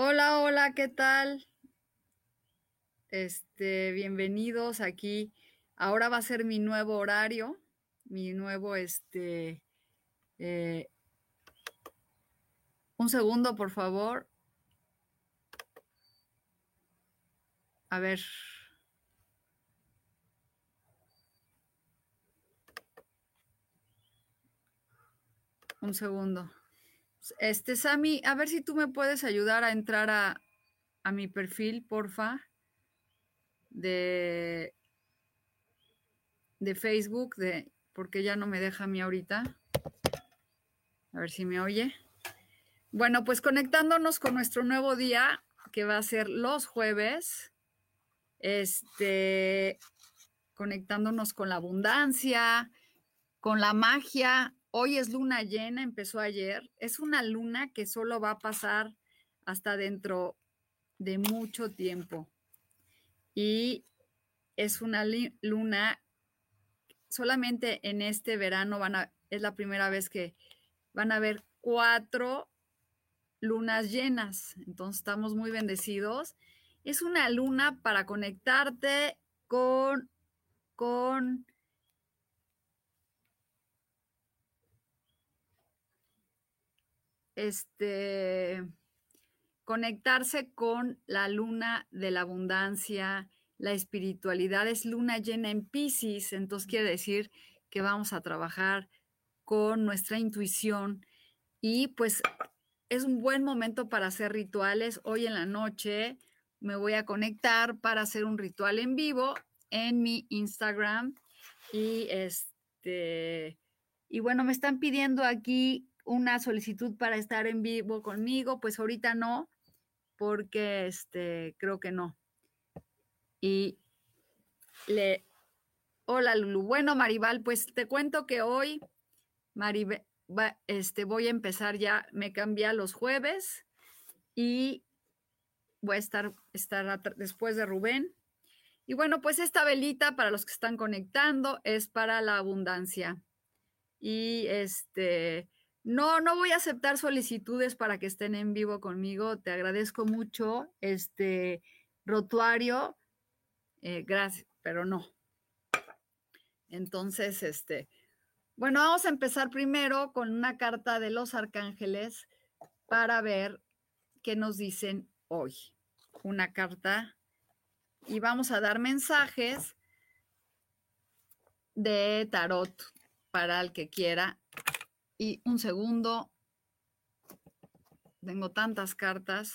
Hola, hola, ¿qué tal? Este, bienvenidos aquí. Ahora va a ser mi nuevo horario, mi nuevo, este, eh, un segundo, por favor. A ver. Un segundo. Este, Sammy, a ver si tú me puedes ayudar a entrar a, a mi perfil, porfa, de, de Facebook, de, porque ya no me deja a mí ahorita. A ver si me oye. Bueno, pues conectándonos con nuestro nuevo día, que va a ser los jueves, este, conectándonos con la abundancia, con la magia, Hoy es luna llena, empezó ayer. Es una luna que solo va a pasar hasta dentro de mucho tiempo. Y es una luna, solamente en este verano van a, es la primera vez que van a haber cuatro lunas llenas. Entonces estamos muy bendecidos. Es una luna para conectarte con, con este, conectarse con la luna de la abundancia, la espiritualidad es luna llena en Pisces, entonces quiere decir que vamos a trabajar con nuestra intuición y pues es un buen momento para hacer rituales. Hoy en la noche me voy a conectar para hacer un ritual en vivo en mi Instagram y este y bueno, me están pidiendo aquí una solicitud para estar en vivo conmigo, pues ahorita no, porque este, creo que no. Y le, hola Lulu. Bueno, Maribal, pues te cuento que hoy, Maribel, este, voy a empezar ya, me cambia los jueves y voy a estar, estar después de Rubén. Y bueno, pues esta velita para los que están conectando es para la abundancia. Y este, no, no voy a aceptar solicitudes para que estén en vivo conmigo. Te agradezco mucho, este rotuario. Eh, gracias, pero no. Entonces, este, bueno, vamos a empezar primero con una carta de los arcángeles para ver qué nos dicen hoy. Una carta y vamos a dar mensajes de tarot para el que quiera y un segundo. Tengo tantas cartas.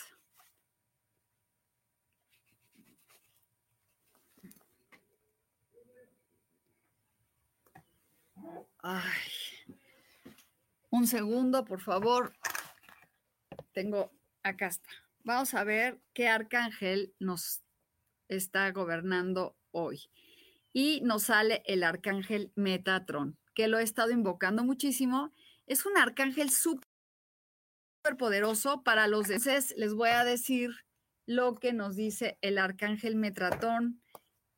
Ay. Un segundo, por favor. Tengo, acá está. Vamos a ver qué arcángel nos está gobernando hoy. Y nos sale el arcángel Metatron, que lo he estado invocando muchísimo es un arcángel súper poderoso para los deseos. Les voy a decir lo que nos dice el arcángel Metratón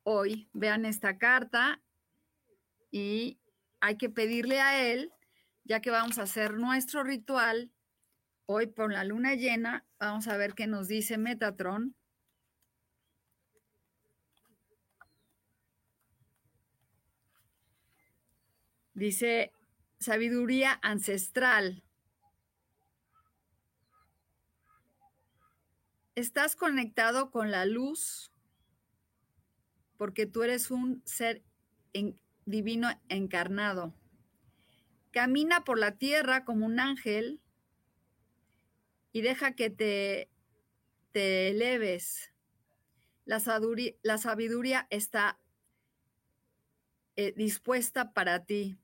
hoy. Vean esta carta y hay que pedirle a él, ya que vamos a hacer nuestro ritual hoy por la luna llena. Vamos a ver qué nos dice Metatron. Dice, sabiduría ancestral. estás conectado con la luz porque tú eres un ser divino encarnado. Camina por la tierra como un ángel y deja que te, te eleves. La sabiduría, está eh, dispuesta para ti.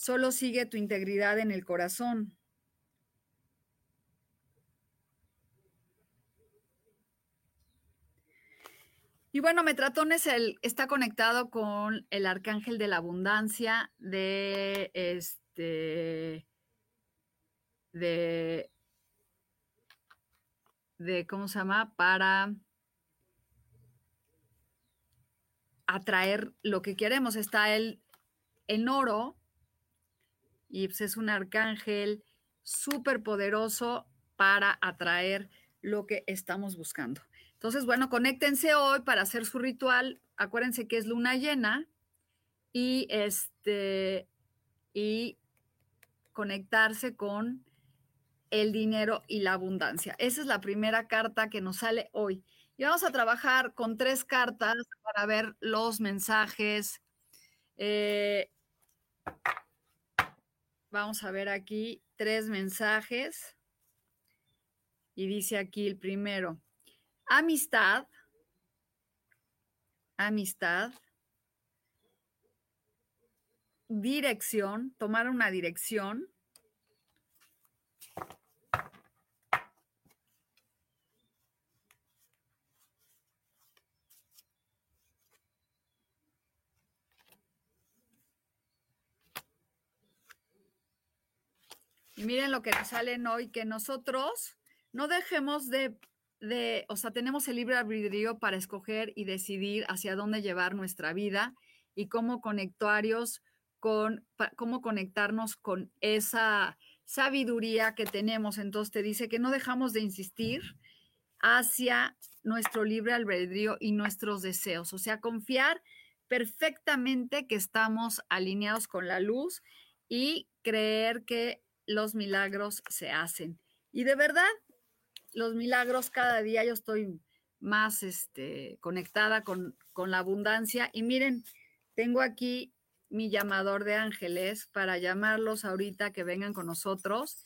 Solo sigue tu integridad en el corazón. Y bueno, Metratón es el, está conectado con el arcángel de la abundancia de este de de cómo se llama para atraer lo que queremos. Está el en oro y pues, es un arcángel súper poderoso para atraer lo que estamos buscando. Entonces, bueno, conéctense hoy para hacer su ritual. Acuérdense que es luna llena y este y conectarse con el dinero y la abundancia. Esa es la primera carta que nos sale hoy. Y vamos a trabajar con tres cartas para ver los mensajes. Eh, vamos a ver aquí tres mensajes. Y dice aquí el primero. Amistad. Amistad. Dirección. Tomar una dirección. Y miren lo que nos salen hoy, que nosotros no dejemos de de, o sea, tenemos el libre albedrío para escoger y decidir hacia dónde llevar nuestra vida y cómo conectarios con, cómo conectarnos con esa sabiduría que tenemos. Entonces te dice que no dejamos de insistir hacia nuestro libre albedrío y nuestros deseos, o sea, confiar perfectamente que estamos alineados con la luz y creer que los milagros se hacen. Y de verdad, los milagros cada día yo estoy más este, conectada con, con la abundancia. Y miren, tengo aquí mi llamador de ángeles para llamarlos ahorita que vengan con nosotros.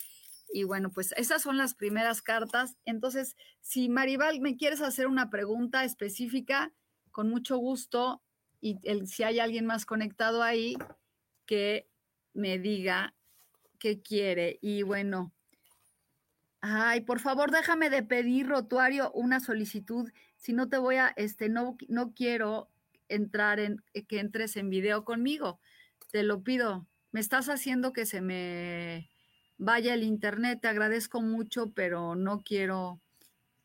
Y bueno, pues esas son las primeras cartas. Entonces, si Maribal me quieres hacer una pregunta específica, con mucho gusto. Y el, si hay alguien más conectado ahí, que me diga qué quiere. Y bueno, Ay, por favor, déjame de pedir, Rotuario, una solicitud. Si no te voy a, este, no, no quiero entrar en, eh, que entres en video conmigo. Te lo pido. Me estás haciendo que se me vaya el internet. Te agradezco mucho, pero no quiero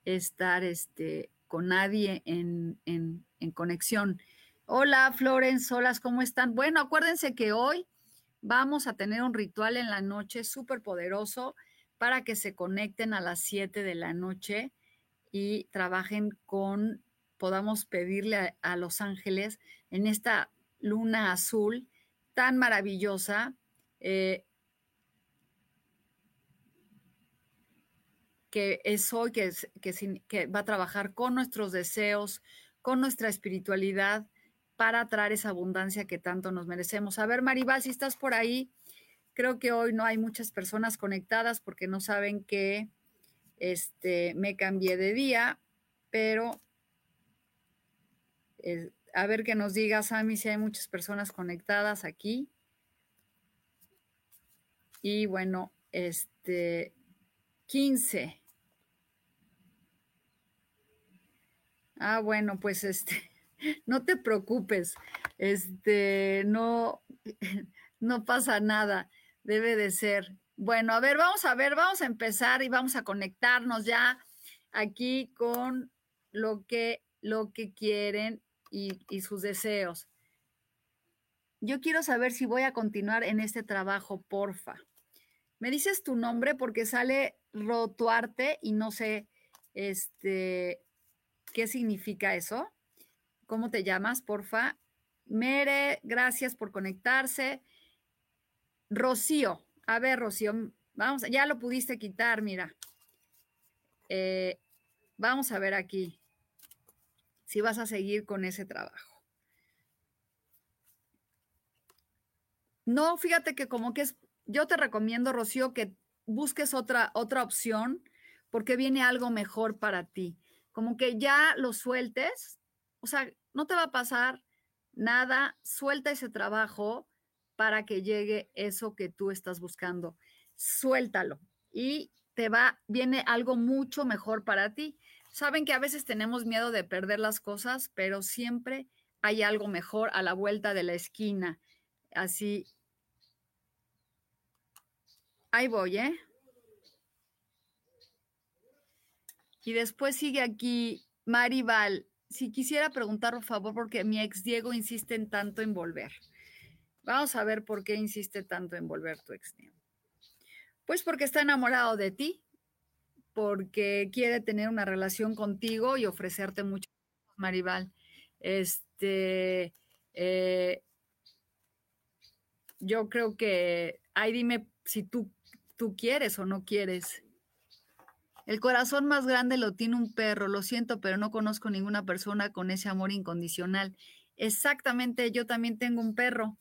estar este, con nadie en, en, en conexión. Hola, Florence, hola, ¿cómo están? Bueno, acuérdense que hoy vamos a tener un ritual en la noche súper poderoso para que se conecten a las 7 de la noche y trabajen con, podamos pedirle a, los ángeles en esta luna azul tan maravillosa. Eh, que es hoy, que, que, que, va a trabajar con nuestros deseos, con nuestra espiritualidad, para traer esa abundancia que tanto nos merecemos. A ver, Maribal, si estás por ahí, Creo que hoy no hay muchas personas conectadas porque no saben que este, me cambié de día, pero eh, a ver que nos diga, Sammy, si hay muchas personas conectadas aquí. Y bueno, este, 15. Ah, bueno, pues este, no te preocupes, este, no, no pasa nada debe de ser. Bueno, a ver, vamos a ver, vamos a empezar y vamos a conectarnos ya aquí con lo que, lo que quieren y, y sus deseos. Yo quiero saber si voy a continuar en este trabajo, porfa. Me dices tu nombre porque sale rotuarte y no sé este qué significa eso. ¿Cómo te llamas, porfa? Mere, gracias por conectarse. Rocío, a ver, Rocío, vamos, ya lo pudiste quitar, mira. Eh, Vamos a ver aquí si vas a seguir con ese trabajo. No, fíjate que como que es, yo te recomiendo, Rocío, que busques otra, otra opción porque viene algo mejor para ti. Como que ya lo sueltes, o sea, no te va a pasar nada, suelta ese trabajo para que llegue eso que tú estás buscando. Suéltalo y te va, viene algo mucho mejor para ti. Saben que a veces tenemos miedo de perder las cosas, pero siempre hay algo mejor a la vuelta de la esquina. Así. Ahí voy, ¿eh? Y después sigue aquí Maribal. Si quisiera preguntar, por favor, porque mi ex Diego insiste en tanto en volver. Vamos a ver por qué insiste tanto en volver tu ex Diego. Pues porque está enamorado de ti, porque quiere tener una relación contigo y ofrecerte mucho, Maribal. Este, eh, yo creo que, ahí dime si tú, tú quieres o no quieres. El corazón más grande lo tiene un perro, lo siento, pero no conozco ninguna persona con ese amor incondicional. Exactamente, yo también tengo un perro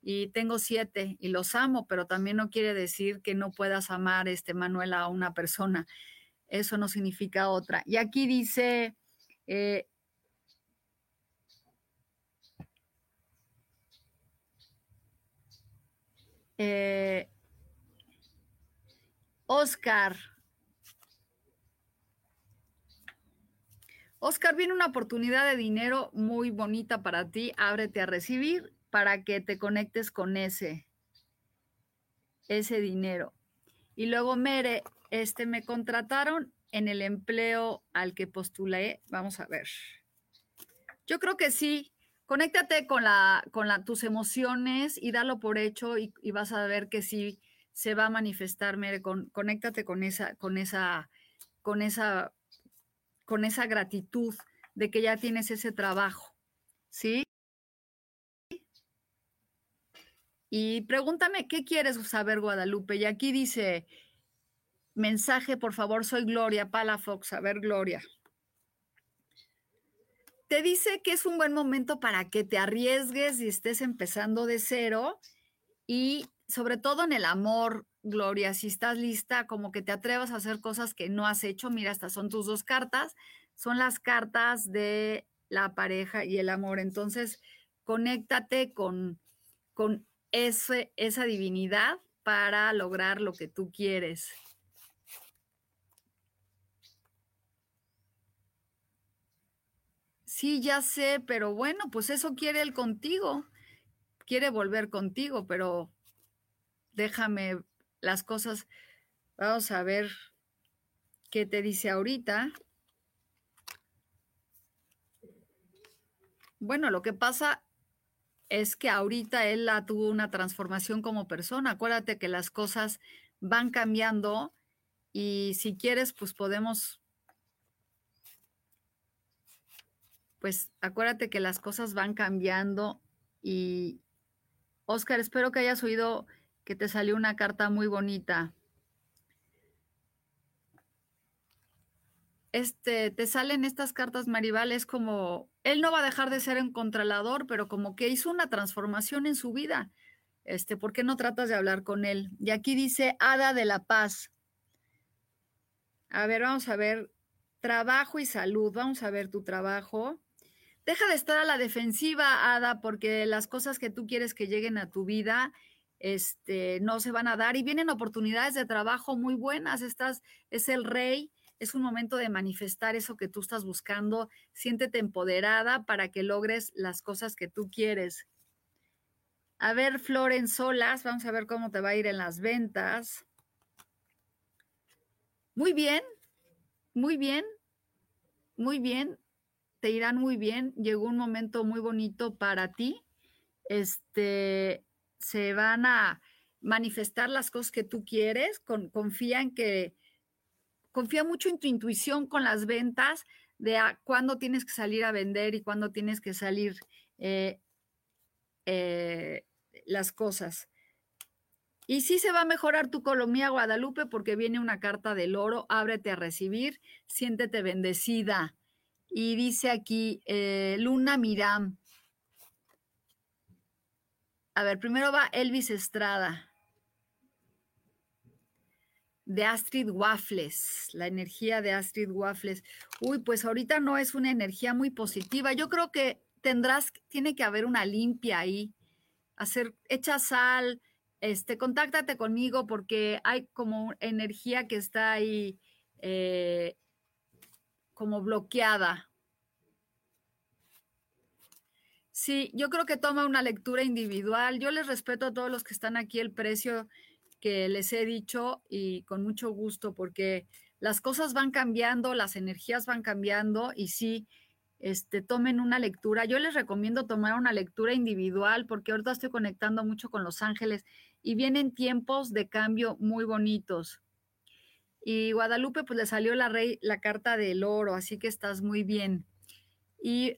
y tengo siete y los amo, pero también no quiere decir que no puedas amar, este Manuel, a una persona. Eso no significa otra. Y aquí dice, eh, eh, Oscar, Oscar, viene una oportunidad de dinero muy bonita para ti. Ábrete a recibir para que te conectes con ese, ese dinero. Y luego, Mere, este, me contrataron en el empleo al que postulé. Vamos a ver. Yo creo que sí. Conéctate con, la, con la, tus emociones y dalo por hecho y, vas a ver que sí se va a manifestar, Mere. Con, conéctate con esa, con esa, con esa con esa gratitud de que ya tienes ese trabajo, ¿sí? Y pregúntame, ¿qué quieres saber, Guadalupe? Y aquí dice, mensaje, por favor, soy Gloria Palafox, a ver, Gloria. Te dice que es un buen momento para que te arriesgues y estés empezando de cero y sobre todo en el amor, Gloria, si estás lista, como que te atrevas a hacer cosas que no has hecho. Mira, estas son tus dos cartas. Son las cartas de la pareja y el amor. Entonces, conéctate con, con ese, esa divinidad para lograr lo que tú quieres. Sí, ya sé, pero bueno, pues eso quiere él contigo. Quiere volver contigo, pero déjame las cosas. Vamos a ver qué te dice ahorita. Bueno, lo que pasa es que ahorita él tuvo una transformación como persona. Acuérdate que las cosas van cambiando y si quieres, pues podemos, pues acuérdate que las cosas van cambiando y, Oscar, espero que hayas oído que te salió una carta muy bonita. Este, te salen estas cartas, Maribal, es como, él no va a dejar de ser un controlador, pero como que hizo una transformación en su vida. Este, ¿por qué no tratas de hablar con él? Y aquí dice Hada de la Paz. A ver, vamos a ver, trabajo y salud, vamos a ver tu trabajo. Deja de estar a la defensiva, Ada, porque las cosas que tú quieres que lleguen a tu vida este, no se van a dar y vienen oportunidades de trabajo muy buenas. Estás, es el rey, es un momento de manifestar eso que tú estás buscando. Siéntete empoderada para que logres las cosas que tú quieres. A ver, Floren Solas, vamos a ver cómo te va a ir en las ventas. Muy bien, muy bien, muy bien, te irán muy bien. Llegó un momento muy bonito para ti. Este, se van a manifestar las cosas que tú quieres, con, confía en que, confía mucho en tu intuición con las ventas, de cuándo tienes que salir a vender y cuándo tienes que salir eh, eh, las cosas. Y sí se va a mejorar tu colomía, Guadalupe, porque viene una carta del oro, ábrete a recibir, siéntete bendecida. Y dice aquí, eh, Luna Miram. A ver, primero va Elvis Estrada de Astrid Waffles, la energía de Astrid Waffles. Uy, pues ahorita no es una energía muy positiva. Yo creo que tendrás, tiene que haber una limpia ahí. Hacer, echa sal, este, contáctate conmigo porque hay como energía que está ahí eh, como bloqueada. Sí, yo creo que toma una lectura individual. Yo les respeto a todos los que están aquí el precio que les he dicho y con mucho gusto porque las cosas van cambiando, las energías van cambiando y sí, este, tomen una lectura. Yo les recomiendo tomar una lectura individual porque ahorita estoy conectando mucho con los ángeles y vienen tiempos de cambio muy bonitos. Y Guadalupe, pues le salió la, rey, la carta del oro, así que estás muy bien. Y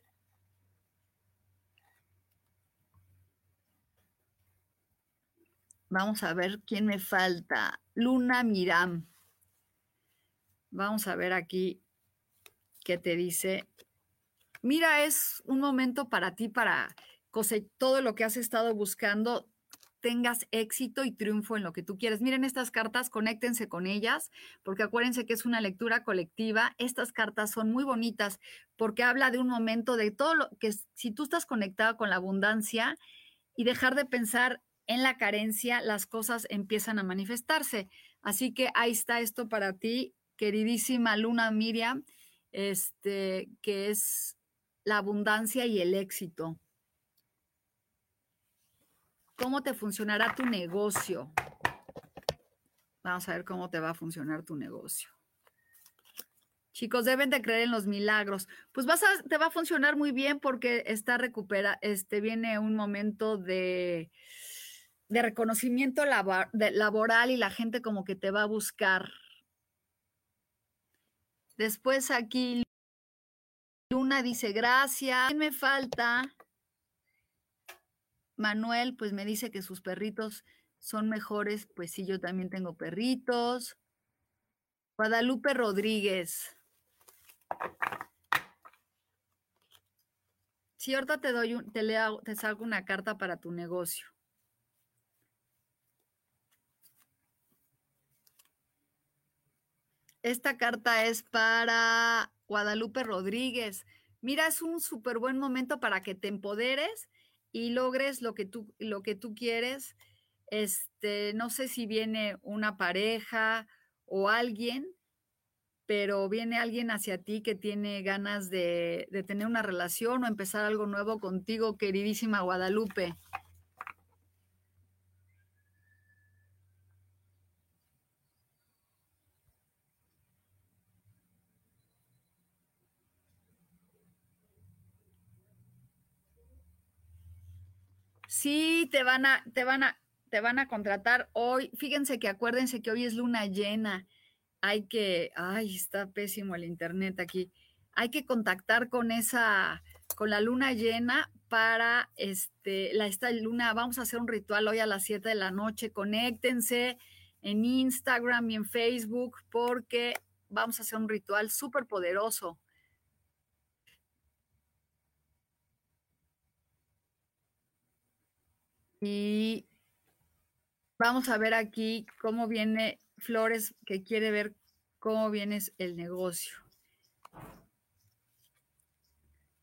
Vamos a ver quién me falta. Luna Miram. Vamos a ver aquí qué te dice. Mira, es un momento para ti, para cosechar todo lo que has estado buscando, tengas éxito y triunfo en lo que tú quieres. Miren estas cartas, conéctense con ellas, porque acuérdense que es una lectura colectiva. Estas cartas son muy bonitas porque habla de un momento de todo lo que si tú estás conectado con la abundancia y dejar de pensar en la carencia las cosas empiezan a manifestarse. Así que ahí está esto para ti, queridísima Luna Miriam, este, que es la abundancia y el éxito. ¿Cómo te funcionará tu negocio? Vamos a ver cómo te va a funcionar tu negocio. Chicos, deben de creer en los milagros. Pues vas a, te va a funcionar muy bien porque está recupera, este viene un momento de, de reconocimiento laboral y la gente como que te va a buscar. Después aquí Luna dice gracias. ¿Quién me falta? Manuel pues me dice que sus perritos son mejores. Pues sí, yo también tengo perritos. Guadalupe Rodríguez. Si ahorita te doy un, te leo, te salgo una carta para tu negocio. Esta carta es para Guadalupe Rodríguez. Mira, es un súper buen momento para que te empoderes y logres lo que tú, lo que tú quieres. Este, no sé si viene una pareja o alguien, pero viene alguien hacia ti que tiene ganas de, de tener una relación o empezar algo nuevo contigo, queridísima Guadalupe. Sí, te van a, te van a, te van a contratar hoy. Fíjense que acuérdense que hoy es luna llena. Hay que, ay, está pésimo el internet aquí. Hay que contactar con esa, con la luna llena para este, la, esta luna. Vamos a hacer un ritual hoy a las 7 de la noche. Conéctense en Instagram y en Facebook porque vamos a hacer un ritual súper poderoso. Y vamos a ver aquí cómo viene Flores, que quiere ver cómo viene el negocio.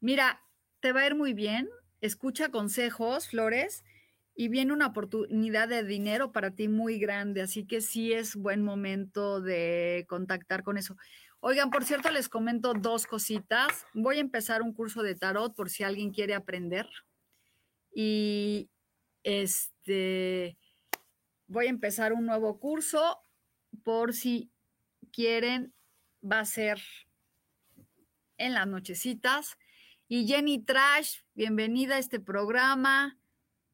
Mira, te va a ir muy bien. Escucha consejos, Flores, y viene una oportunidad de dinero para ti muy grande. Así que sí es buen momento de contactar con eso. Oigan, por cierto, les comento dos cositas. Voy a empezar un curso de tarot por si alguien quiere aprender. Y este, voy a empezar un nuevo curso por si quieren, va a ser en las nochecitas. Y Jenny Trash, bienvenida a este programa.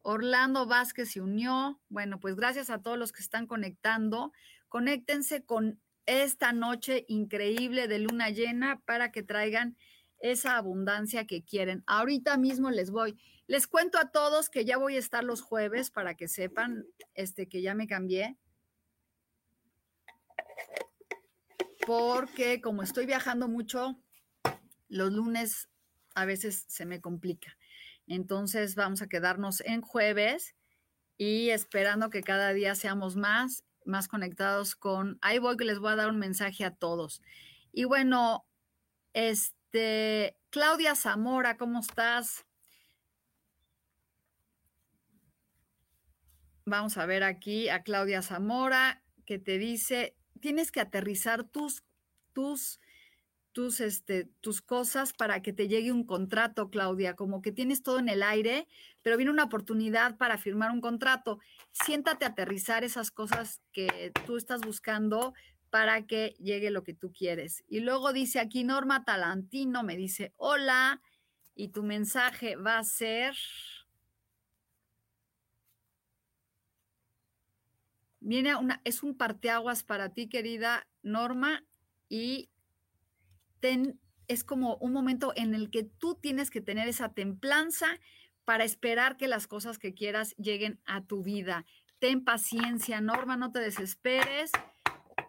Orlando Vázquez se unió. Bueno, pues gracias a todos los que están conectando. Conéctense con esta noche increíble de luna llena para que traigan esa abundancia que quieren. Ahorita mismo les voy. Les cuento a todos que ya voy a estar los jueves para que sepan este que ya me cambié. Porque como estoy viajando mucho, los lunes a veces se me complica. Entonces vamos a quedarnos en jueves y esperando que cada día seamos más, más conectados con... Ahí voy que les voy a dar un mensaje a todos. Y bueno, este, Claudia Zamora, ¿cómo estás? Vamos a ver aquí a Claudia Zamora que te dice, tienes que aterrizar tus, tus, tus, este, tus cosas para que te llegue un contrato, Claudia, como que tienes todo en el aire, pero viene una oportunidad para firmar un contrato. Siéntate a aterrizar esas cosas que tú estás buscando para que llegue lo que tú quieres. Y luego dice aquí Norma Talantino, me dice, hola, y tu mensaje va a ser... Viene una, es un parteaguas para ti, querida Norma, y ten, es como un momento en el que tú tienes que tener esa templanza para esperar que las cosas que quieras lleguen a tu vida. Ten paciencia, Norma, no te desesperes.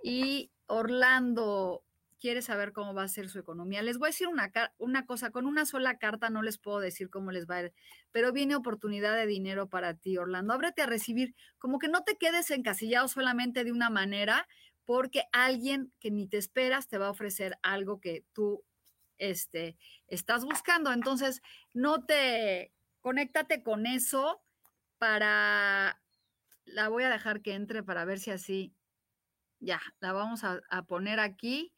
Y Orlando quiere saber cómo va a ser su economía. Les voy a decir una, cosa, con una sola carta no les puedo decir cómo les va a ir, pero viene oportunidad de dinero para ti, Orlando. Ábrete a recibir, como que no te quedes encasillado solamente de una manera, porque alguien que ni te esperas te va a ofrecer algo que tú este, estás buscando. Entonces, no te, conéctate con eso para, la voy a dejar que entre para ver si así, ya, la vamos a, poner aquí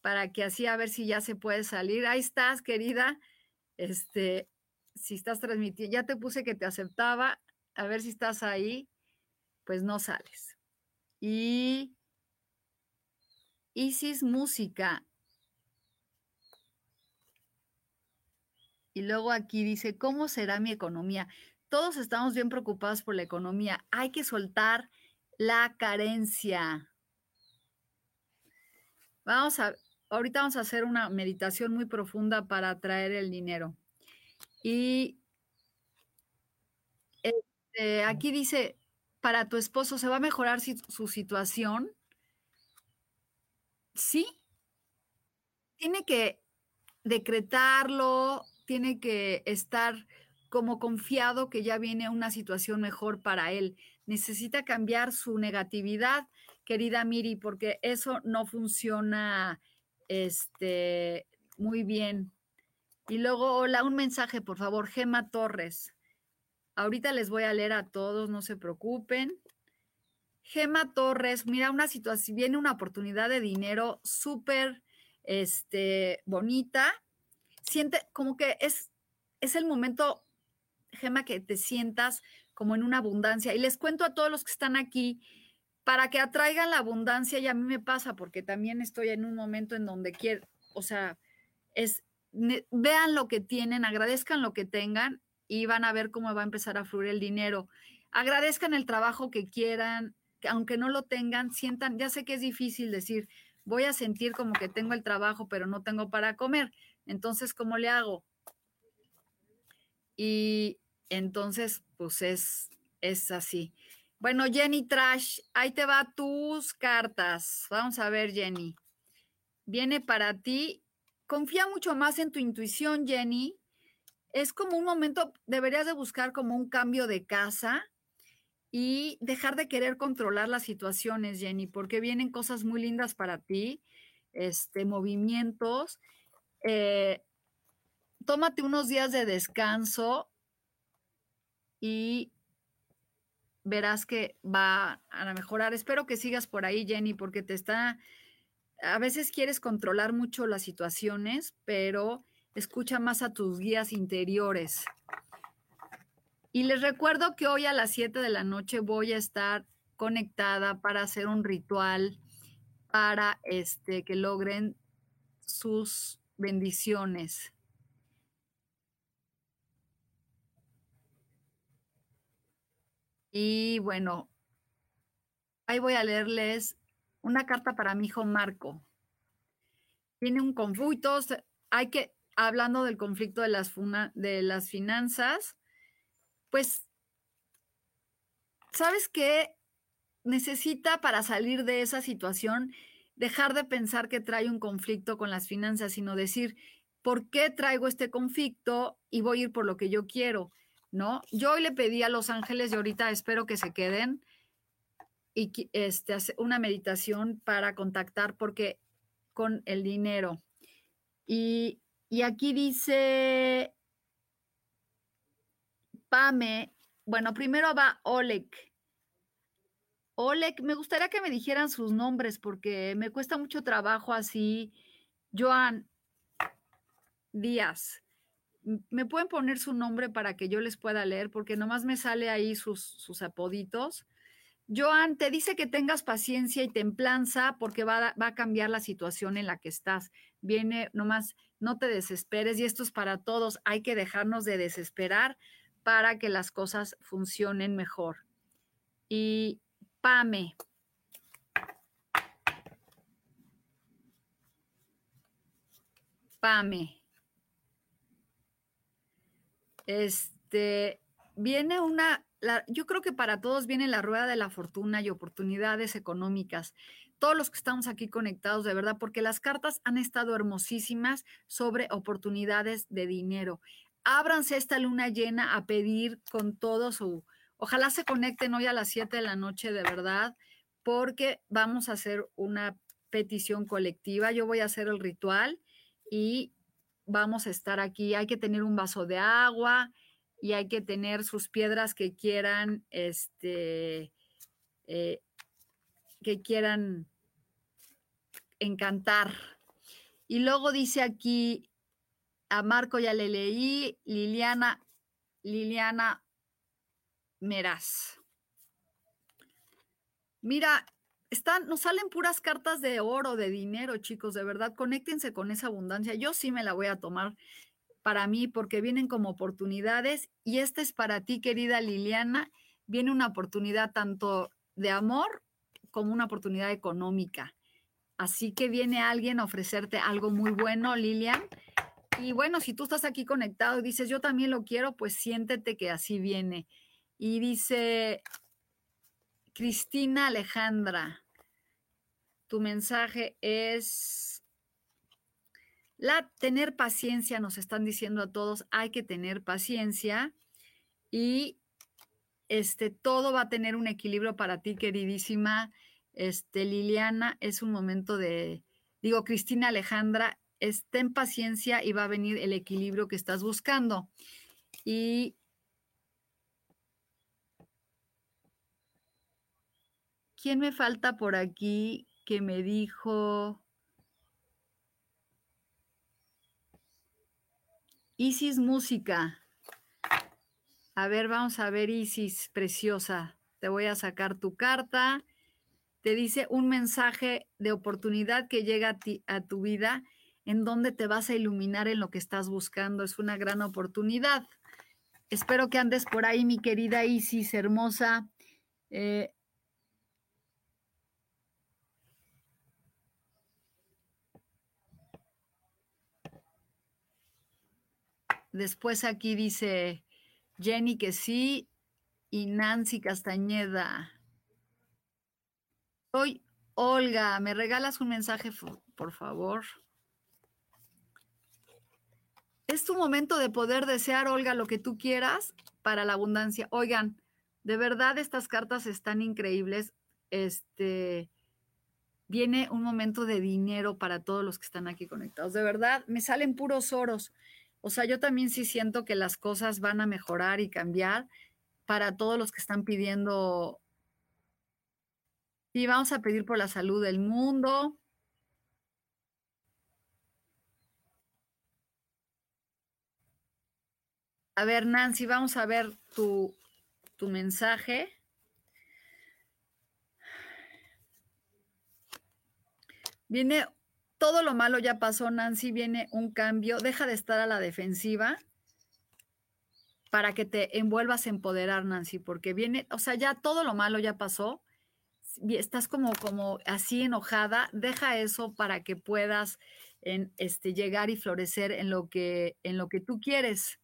para que así a ver si ya se puede salir. Ahí estás, querida. Este, si estás transmitiendo, ya te puse que te aceptaba, a ver si estás ahí, pues no sales. Y Isis Música. Y luego aquí dice, ¿cómo será mi economía? Todos estamos bien preocupados por la economía. Hay que soltar la carencia. Vamos a, ahorita vamos a hacer una meditación muy profunda para atraer el dinero. Y este, aquí dice, para tu esposo, ¿se va a mejorar su situación? Sí. Tiene que decretarlo, tiene que estar como confiado que ya viene una situación mejor para él. Necesita cambiar su negatividad, querida Miri, porque eso no funciona este, muy bien. Y luego, hola, un mensaje, por favor, Gema Torres. Ahorita les voy a leer a todos, no se preocupen. Gema Torres, mira, una situación, viene una oportunidad de dinero súper este, bonita. Siente como que es, es el momento, Gema, que te sientas como en una abundancia. Y les cuento a todos los que están aquí, para que atraigan la abundancia, y a mí me pasa, porque también estoy en un momento en donde quiero, o sea, es, vean lo que tienen, agradezcan lo que tengan y van a ver cómo va a empezar a fluir el dinero. Agradezcan el trabajo que quieran, que aunque no lo tengan, sientan, ya sé que es difícil decir, voy a sentir como que tengo el trabajo, pero no tengo para comer. Entonces, ¿cómo le hago? Y entonces, pues es, es así. Bueno, Jenny Trash, ahí te va tus cartas. Vamos a ver, Jenny. Viene para ti. Confía mucho más en tu intuición, Jenny. Es como un momento, deberías de buscar como un cambio de casa y dejar de querer controlar las situaciones, Jenny, porque vienen cosas muy lindas para ti, este, movimientos. Eh, tómate unos días de descanso y verás que va a mejorar. Espero que sigas por ahí, Jenny, porque te está, a veces quieres controlar mucho las situaciones, pero escucha más a tus guías interiores. Y les recuerdo que hoy a las 7 de la noche voy a estar conectada para hacer un ritual para este, que logren sus bendiciones. Y bueno, ahí voy a leerles una carta para mi hijo Marco. Tiene un conflicto, hay que, hablando del conflicto de las, de las finanzas, pues, ¿sabes qué? Necesita para salir de esa situación dejar de pensar que trae un conflicto con las finanzas, sino decir, ¿por qué traigo este conflicto y voy a ir por lo que yo quiero? ¿No? Yo hoy le pedí a los ángeles y ahorita espero que se queden y este, una meditación para contactar porque con el dinero. Y, y aquí dice Pame, bueno, primero va Oleg. Oleg, me gustaría que me dijeran sus nombres porque me cuesta mucho trabajo así. Joan Díaz, ¿me pueden poner su nombre para que yo les pueda leer? Porque nomás me sale ahí sus, apoditos. Joan, te dice que tengas paciencia y templanza porque va va a cambiar la situación en la que estás. Viene nomás, no te desesperes y esto es para todos. Hay que dejarnos de desesperar para que las cosas funcionen mejor. Y Pame. Pame. Este, viene una yo creo que para todos viene la rueda de la fortuna y oportunidades económicas. Todos los que estamos aquí conectados, de verdad, porque las cartas han estado hermosísimas sobre oportunidades de dinero. Ábranse esta luna llena a pedir con todo su... Ojalá se conecten hoy a las 7 de la noche, de verdad, porque vamos a hacer una petición colectiva. Yo voy a hacer el ritual y vamos a estar aquí. Hay que tener un vaso de agua y hay que tener sus piedras que quieran, este, eh, que quieran encantar. Y luego dice aquí, a Marco ya le leí, Liliana, Liliana Meraz. Mira, están, nos salen puras cartas de oro, de dinero, chicos, de verdad, conéctense con esa abundancia. Yo sí me la voy a tomar para mí porque vienen como oportunidades y esta es para ti, querida Liliana. Viene una oportunidad tanto de amor como una oportunidad económica. Así que viene alguien a ofrecerte algo muy bueno, Lilian. Y bueno, si tú estás aquí conectado y dices, yo también lo quiero, pues siéntete que así viene. Y dice Cristina Alejandra, tu mensaje es la tener paciencia, nos están diciendo a todos, hay que tener paciencia y este todo va a tener un equilibrio para ti, queridísima este Liliana, es un momento de digo Cristina Alejandra, ten paciencia y va a venir el equilibrio que estás buscando. Y ¿Quién me falta por aquí que me dijo Isis Música. A ver, vamos a ver, Isis, preciosa. Te voy a sacar tu carta. Te dice un mensaje de oportunidad que llega a, ti, a tu vida en donde te vas a iluminar en lo que estás buscando. Es una gran oportunidad. Espero que andes por ahí, mi querida Isis, hermosa. Eh, Después aquí dice Jenny que sí y Nancy Castañeda. Soy Olga, ¿me regalas un mensaje, por favor? Es tu momento de poder desear, Olga, lo que tú quieras para la abundancia. Oigan, de verdad estas cartas están increíbles. Este viene un momento de dinero para todos los que están aquí conectados. De verdad, me salen puros oros. O sea, yo también sí siento que las cosas van a mejorar y cambiar para todos los que están pidiendo. Y vamos a pedir por la salud del mundo. A ver, Nancy, vamos a ver tu, tu mensaje. Viene todo lo malo ya pasó, Nancy, viene un cambio, deja de estar a la defensiva para que te envuelvas a empoderar, Nancy, porque viene, o sea, ya todo lo malo ya pasó, estás como, como así enojada, deja eso para que puedas en este, llegar y florecer en lo, que, en lo que tú quieres.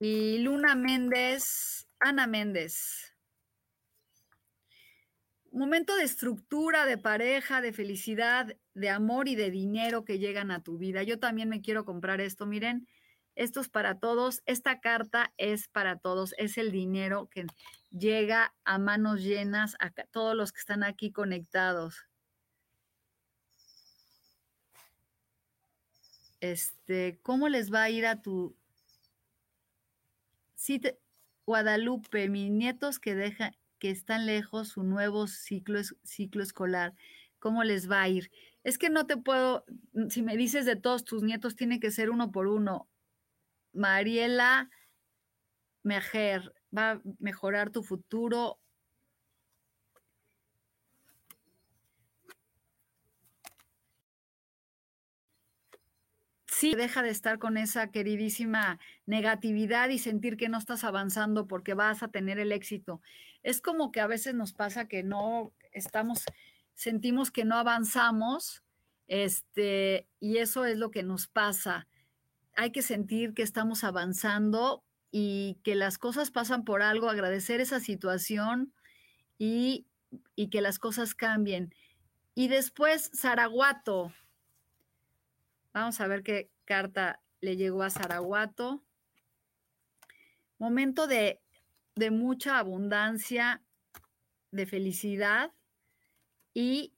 Y Luna Méndez, Ana Méndez. Momento de estructura, de pareja, de felicidad, de amor y de dinero que llegan a tu vida. Yo también me quiero comprar esto. Miren, esto es para todos. Esta carta es para todos. Es el dinero que llega a manos llenas a todos los que están aquí conectados. Este, ¿cómo les va a ir a tu sí, Guadalupe, mis nietos que dejan que están lejos su nuevo ciclo, ciclo escolar, ¿cómo les va a ir? Es que no te puedo, si me dices de todos tus nietos, tiene que ser uno por uno. Mariela Mejer, va a mejorar tu futuro. Sí, deja de estar con esa queridísima negatividad y sentir que no estás avanzando porque vas a tener el éxito. Es como que a veces nos pasa que no estamos, sentimos que no avanzamos, este, y eso es lo que nos pasa hay que sentir que estamos avanzando y que las cosas pasan por algo, agradecer esa situación y, que las cosas cambien. Y después, Zaraguato. Vamos a ver qué carta le llegó a Zaraguato. Momento de, de mucha abundancia, de felicidad y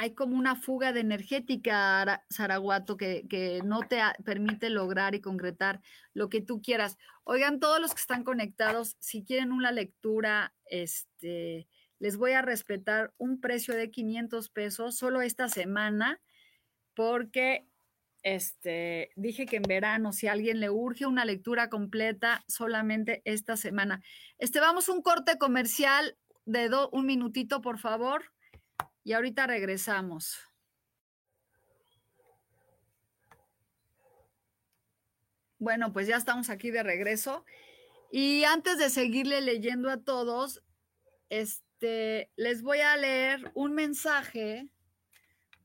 hay como una fuga de energética, Zaraguato, que, que, no te permite lograr y concretar lo que tú quieras. Oigan, todos los que están conectados, si quieren una lectura, este, les voy a respetar un precio de 500 pesos solo esta semana, porque este, dije que en verano, si alguien le urge una lectura completa, solamente esta semana. Este, vamos un corte comercial de un minutito, por favor y ahorita regresamos. Bueno, pues ya estamos aquí de regreso. Y antes de seguirle leyendo a todos, este, les voy a leer un mensaje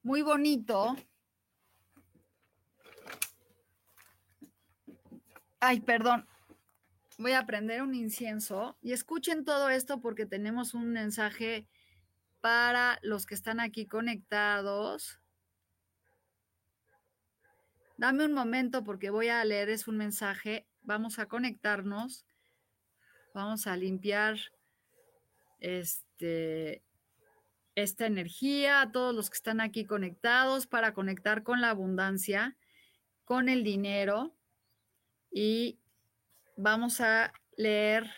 muy bonito. Ay, perdón. Voy a prender un incienso y escuchen todo esto porque tenemos un mensaje para los que están aquí conectados. Dame un momento porque voy a leerles un mensaje. Vamos a conectarnos. Vamos a limpiar este, esta energía a todos los que están aquí conectados para conectar con la abundancia, con el dinero. Y vamos a leer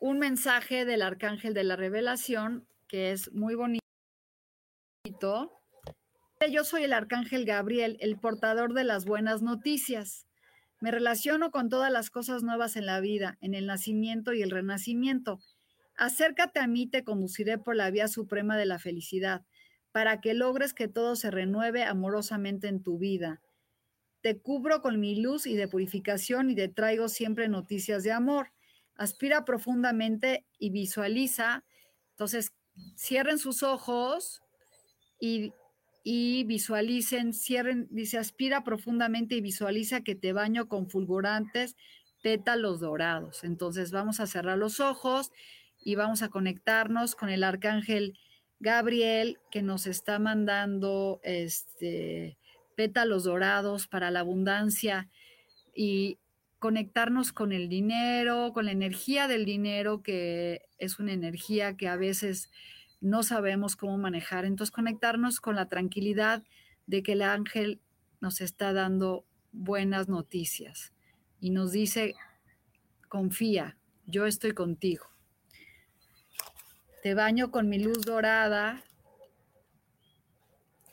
un mensaje del arcángel de la revelación que es muy bonito. Yo soy el arcángel Gabriel, el portador de las buenas noticias. Me relaciono con todas las cosas nuevas en la vida, en el nacimiento y el renacimiento. Acércate a mí, te conduciré por la vía suprema de la felicidad, para que logres que todo se renueve amorosamente en tu vida. Te cubro con mi luz y de purificación y te traigo siempre noticias de amor. Aspira profundamente y visualiza. Entonces, cierren sus ojos y, visualicen, cierren, dice, aspira profundamente y visualiza que te baño con fulgurantes pétalos dorados. Entonces vamos a cerrar los ojos y vamos a conectarnos con el arcángel Gabriel que nos está mandando este pétalos dorados para la abundancia y conectarnos con el dinero, con la energía del dinero, que es una energía que a veces no sabemos cómo manejar. Entonces, conectarnos con la tranquilidad de que el ángel nos está dando buenas noticias y nos dice, confía, yo estoy contigo. Te baño con mi luz dorada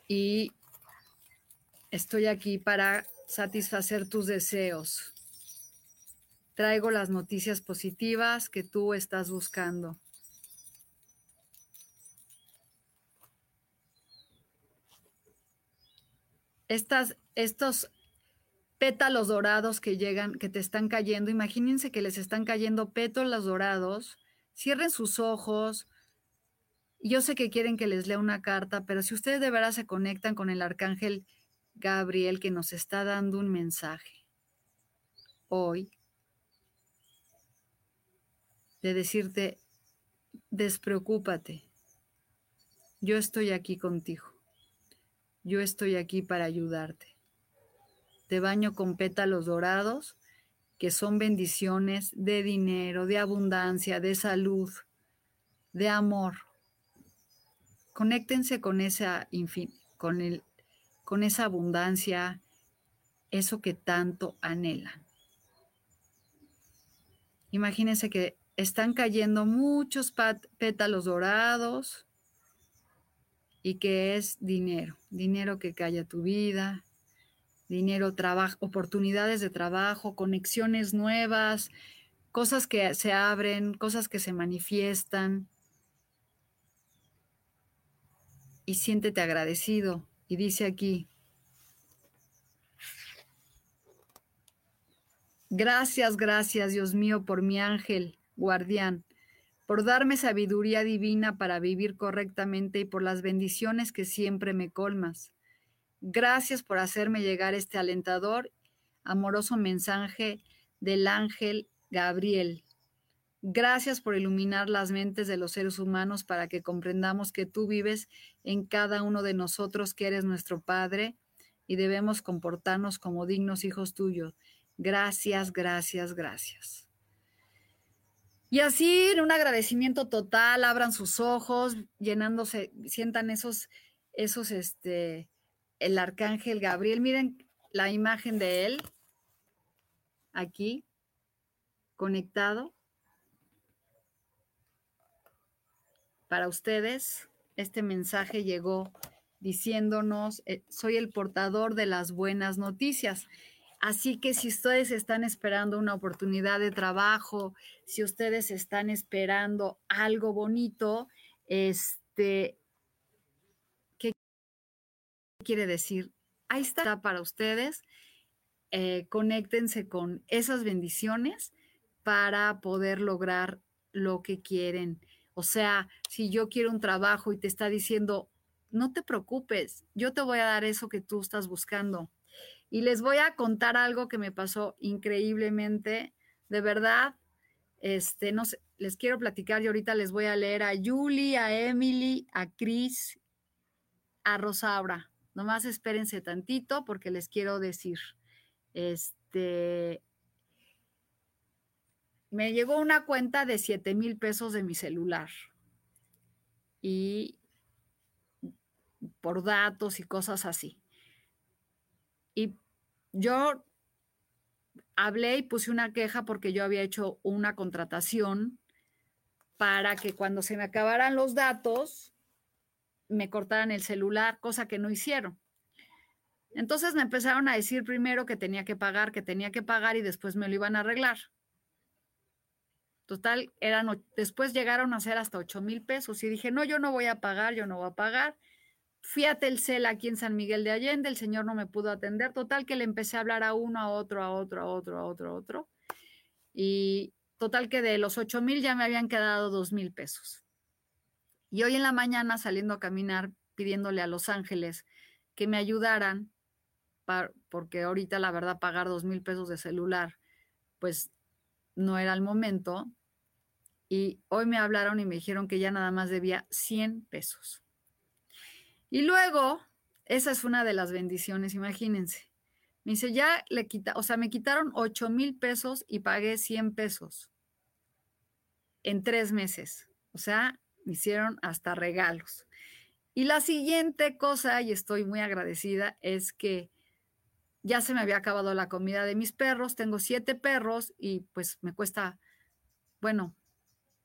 y estoy aquí para satisfacer tus deseos. Traigo las noticias positivas que tú estás buscando. Estas, estos pétalos dorados que llegan, que te están cayendo, imagínense que les están cayendo pétalos dorados, cierren sus ojos. Yo sé que quieren que les lea una carta, pero si ustedes de verdad se conectan con el arcángel Gabriel que nos está dando un mensaje hoy de decirte, despreocúpate, yo estoy aquí contigo, yo estoy aquí para ayudarte. Te baño con pétalos dorados que son bendiciones de dinero, de abundancia, de salud, de amor. Conéctense con esa, con, el, con esa abundancia, eso que tanto anhelan. Imagínense que están cayendo muchos pétalos dorados y que es dinero, dinero que cae a tu vida, dinero, trabajo, oportunidades de trabajo, conexiones nuevas, cosas que se abren, cosas que se manifiestan. Y siéntete agradecido. Y dice aquí, gracias, gracias Dios mío por mi ángel guardián, por darme sabiduría divina para vivir correctamente y por las bendiciones que siempre me colmas. Gracias por hacerme llegar este alentador, amoroso mensaje del ángel Gabriel. Gracias por iluminar las mentes de los seres humanos para que comprendamos que tú vives en cada uno de nosotros, que eres nuestro Padre y debemos comportarnos como dignos hijos tuyos. Gracias, gracias, gracias. Y así, en un agradecimiento total, abran sus ojos, llenándose, sientan esos, esos, este, el arcángel Gabriel. Miren la imagen de él aquí, conectado. Para ustedes, este mensaje llegó diciéndonos, eh, soy el portador de las buenas noticias. Así que si ustedes están esperando una oportunidad de trabajo, si ustedes están esperando algo bonito, este, ¿qué quiere decir? Ahí está para ustedes. Eh, conéctense con esas bendiciones para poder lograr lo que quieren. O sea, si yo quiero un trabajo y te está diciendo, no te preocupes, yo te voy a dar eso que tú estás buscando y les voy a contar algo que me pasó increíblemente, de verdad. Este, no sé, les quiero platicar y ahorita les voy a leer a Julie, a Emily, a Chris, a Rosaura. Nomás espérense tantito porque les quiero decir. Este, me llegó una cuenta de 7 mil pesos de mi celular y por datos y cosas así. Y yo hablé y puse una queja porque yo había hecho una contratación para que cuando se me acabaran los datos, me cortaran el celular, cosa que no hicieron. Entonces me empezaron a decir primero que tenía que pagar, que tenía que pagar y después me lo iban a arreglar. Total, eran, después llegaron a ser hasta 8 mil pesos y dije, no, yo no voy a pagar, yo no voy a pagar. Fui a Telcel aquí en San Miguel de Allende, el señor no me pudo atender, total que le empecé a hablar a uno, a otro, a otro, a otro, a otro, a otro. Y total que de los 8 mil ya me habían quedado 2 mil pesos. Y hoy en la mañana saliendo a caminar, pidiéndole a Los Ángeles que me ayudaran, porque ahorita la verdad pagar 2 mil pesos de celular, pues no era el momento. Y hoy me hablaron y me dijeron que ya nada más debía 100 pesos. Y luego, esa es una de las bendiciones, imagínense. Me dice, ya le quita, o sea, me quitaron 8 mil pesos y pagué 100 pesos en tres meses. O sea, me hicieron hasta regalos. Y la siguiente cosa, y estoy muy agradecida, es que ya se me había acabado la comida de mis perros. Tengo siete perros y pues me cuesta, bueno,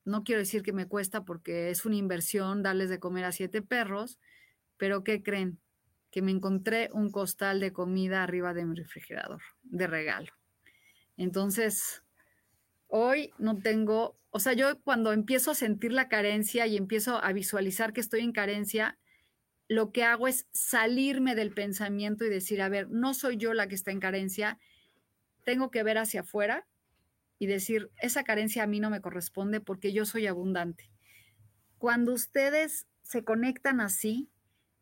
no quiero decir que me cuesta porque es una inversión darles de comer a siete perros, pero ¿qué creen? Que me encontré un costal de comida arriba de mi refrigerador, de regalo. Entonces, hoy no tengo, o sea, yo cuando empiezo a sentir la carencia y empiezo a visualizar que estoy en carencia, lo que hago es salirme del pensamiento y decir, a ver, no soy yo la que está en carencia, tengo que ver hacia afuera y decir, esa carencia a mí no me corresponde porque yo soy abundante. Cuando ustedes se conectan así,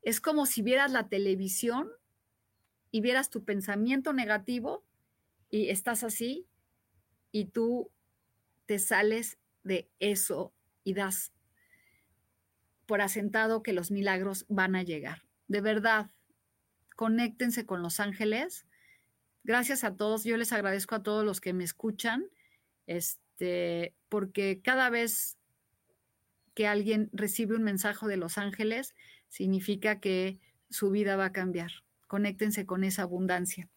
es como si vieras la televisión y vieras tu pensamiento negativo y estás así y tú te sales de eso y das por asentado que los milagros van a llegar. De verdad, conéctense con los ángeles. Gracias a todos. Yo les agradezco a todos los que me escuchan, este, porque cada vez que alguien recibe un mensaje de los ángeles, significa que su vida va a cambiar. Conéctense con esa abundancia.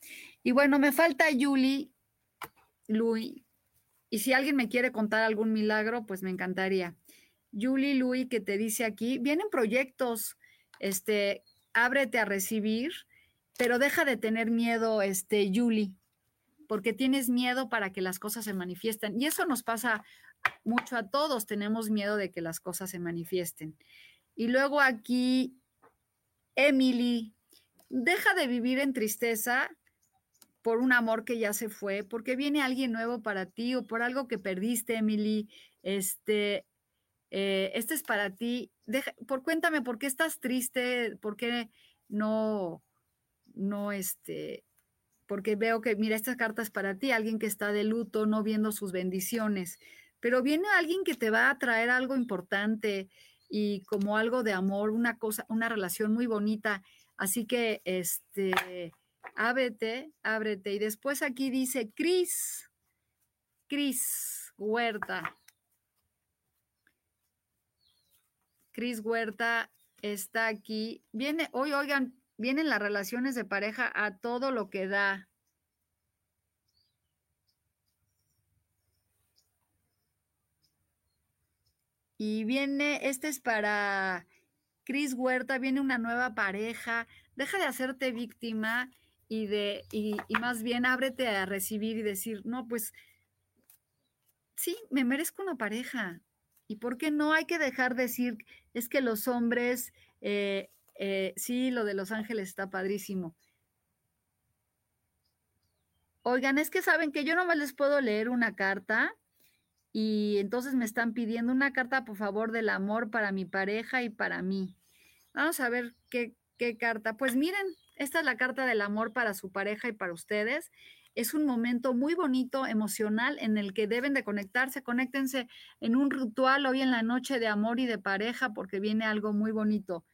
Y bueno, me falta Yuli, Luis, y si alguien me quiere contar algún milagro, pues me encantaría. Yuli, Luis, que te dice aquí, vienen proyectos, este, ábrete a recibir, pero deja de tener miedo, este, Yuli, porque tienes miedo para que las cosas se manifiesten. Y eso nos pasa mucho a todos, tenemos miedo de que las cosas se manifiesten. Y luego aquí, Emily, deja de vivir en tristeza por un amor que ya se fue, porque viene alguien nuevo para ti o por algo que perdiste, Emily. Este, eh, este es para ti. Por cuéntame, ¿por qué estás triste? ¿Por qué no, no, este, porque veo que, mira, esta carta es para ti, alguien que está de luto, no viendo sus bendiciones, pero viene alguien que te va a traer algo importante y como algo de amor, una cosa, una relación muy bonita. Así que, este, ábrete, ábrete. Y después aquí dice Cris, Cris Huerta. Cris Huerta está aquí. Viene, hoy, oigan, vienen las relaciones de pareja a todo lo que da. Y viene, este es para Cris Huerta, viene una nueva pareja. Deja de hacerte víctima y de, y, más bien ábrete a recibir y decir, no, pues sí, me merezco una pareja. ¿Y por qué no hay que dejar de decir, es que los hombres, eh, eh, sí, lo de los ángeles está padrísimo. Oigan, es que saben que yo nomás les puedo leer una carta y entonces me están pidiendo una carta, por favor, del amor para mi pareja y para mí. Vamos a ver qué, qué carta. Pues miren, esta es la carta del amor para su pareja y para ustedes. Es un momento muy bonito, emocional, en el que deben de conectarse. Conéctense en un ritual hoy en la noche de amor y de pareja porque viene algo muy bonito.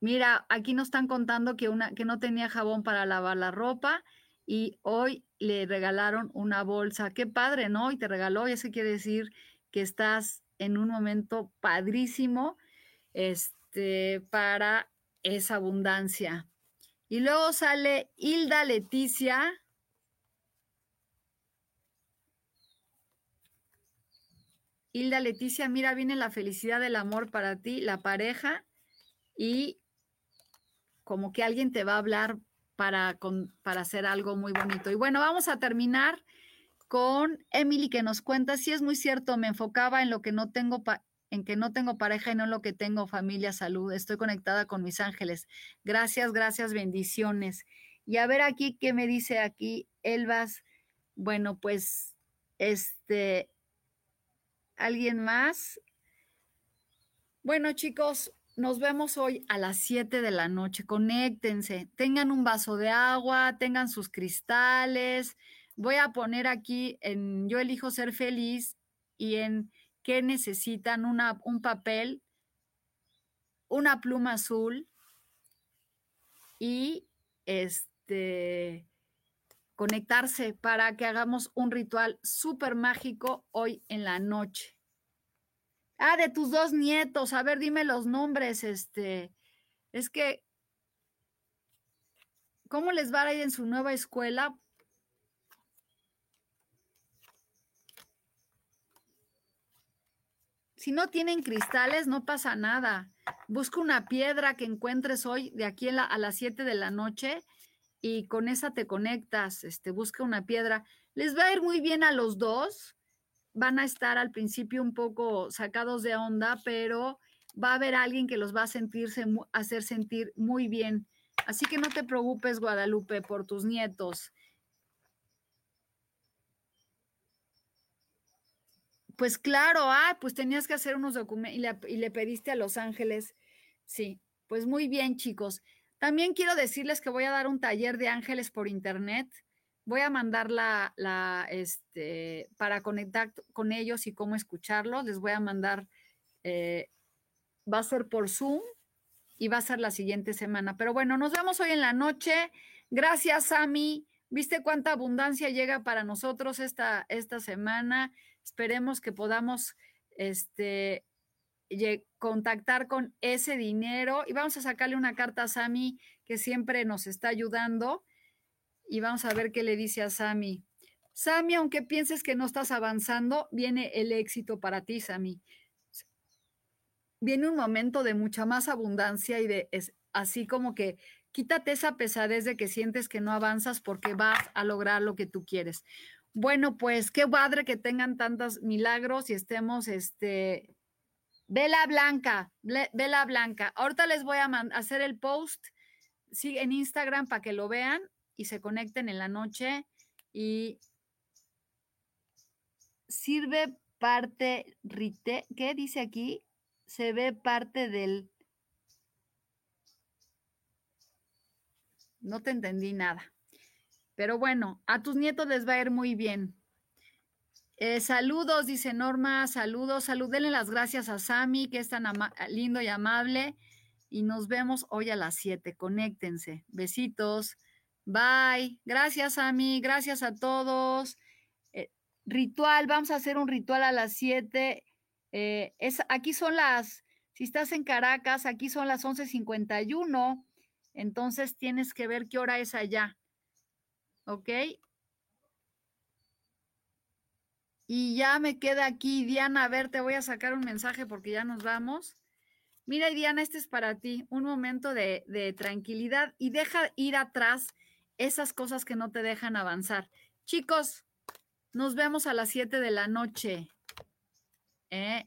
Mira, aquí nos están contando que, una, que no tenía jabón para lavar la ropa y hoy le regalaron una bolsa. Qué padre, ¿no? Y te regaló, y eso quiere decir que estás en un momento padrísimo este, para esa abundancia. Y luego sale Hilda Leticia. Hilda Leticia, mira, viene la felicidad del amor para ti, la pareja y como que alguien te va a hablar para, para hacer algo muy bonito. Y bueno, vamos a terminar con Emily que nos cuenta, si es muy cierto, me enfocaba en lo que no tengo en que no tengo pareja y no lo que tengo familia, salud. Estoy conectada con mis ángeles. Gracias, gracias, bendiciones. Y a ver aquí qué me dice aquí Elvas. Bueno, pues este alguien más. Bueno, chicos, nos vemos hoy a las 7 de la noche. Conéctense, tengan un vaso de agua, tengan sus cristales. Voy a poner aquí en Yo elijo ser feliz y en qué necesitan una, un papel, una pluma azul y este conectarse para que hagamos un ritual súper mágico hoy en la noche. Ah, de tus dos nietos. A ver, dime los nombres. Este, es que, ¿cómo les va a ir en su nueva escuela? Si no tienen cristales, no pasa nada. Busca una piedra que encuentres hoy de aquí a, las 7 de la noche y con esa te conectas. Este, busca una piedra. Les va a ir muy bien a los dos van a estar al principio un poco sacados de onda, pero va a haber alguien que los va a sentirse, hacer sentir muy bien. Así que no te preocupes, Guadalupe, por tus nietos. Pues claro, ah, pues tenías que hacer unos documentos y le, pediste a Los Ángeles. Sí, pues muy bien, chicos. También quiero decirles que voy a dar un taller de ángeles por internet. Voy a mandar la, este, para conectar con ellos y cómo escucharlos. Les voy a mandar, eh, va a ser por Zoom y va a ser la siguiente semana. Pero bueno, nos vemos hoy en la noche. Gracias, Sami. ¿Viste cuánta abundancia llega para nosotros esta, esta semana? Esperemos que podamos este, contactar con ese dinero y vamos a sacarle una carta a Sami que siempre nos está ayudando y vamos a ver qué le dice a Sami. Sami, aunque pienses que no estás avanzando, viene el éxito para ti, Sami. Viene un momento de mucha más abundancia y de es, así como que quítate esa pesadez de que sientes que no avanzas porque vas a lograr lo que tú quieres. Bueno, pues qué padre que tengan tantos milagros y estemos, este, vela blanca, vela blanca. Ahorita les voy a hacer el post sí, en Instagram para que lo vean y se conecten en la noche y sirve parte, ¿qué dice aquí? Se ve parte del... No te entendí nada. Pero bueno, a tus nietos les va a ir muy bien. Eh, saludos, dice Norma, saludos, salúdenle las gracias a Sami, que es tan lindo y amable. Y nos vemos hoy a las 7. Conéctense. Besitos. Bye. Gracias, Sami. Gracias a todos. Eh, ritual, vamos a hacer un ritual a las 7. Eh, es, aquí son las, si estás en Caracas, aquí son las 11.51. Entonces tienes que ver qué hora es allá. ¿Ok? Y ya me queda aquí, Diana, a ver, te voy a sacar un mensaje porque ya nos vamos. Mira, Diana, este es para ti, un momento de, de tranquilidad y deja ir atrás esas cosas que no te dejan avanzar. Chicos, nos vemos a las 7 de la noche. ¿eh?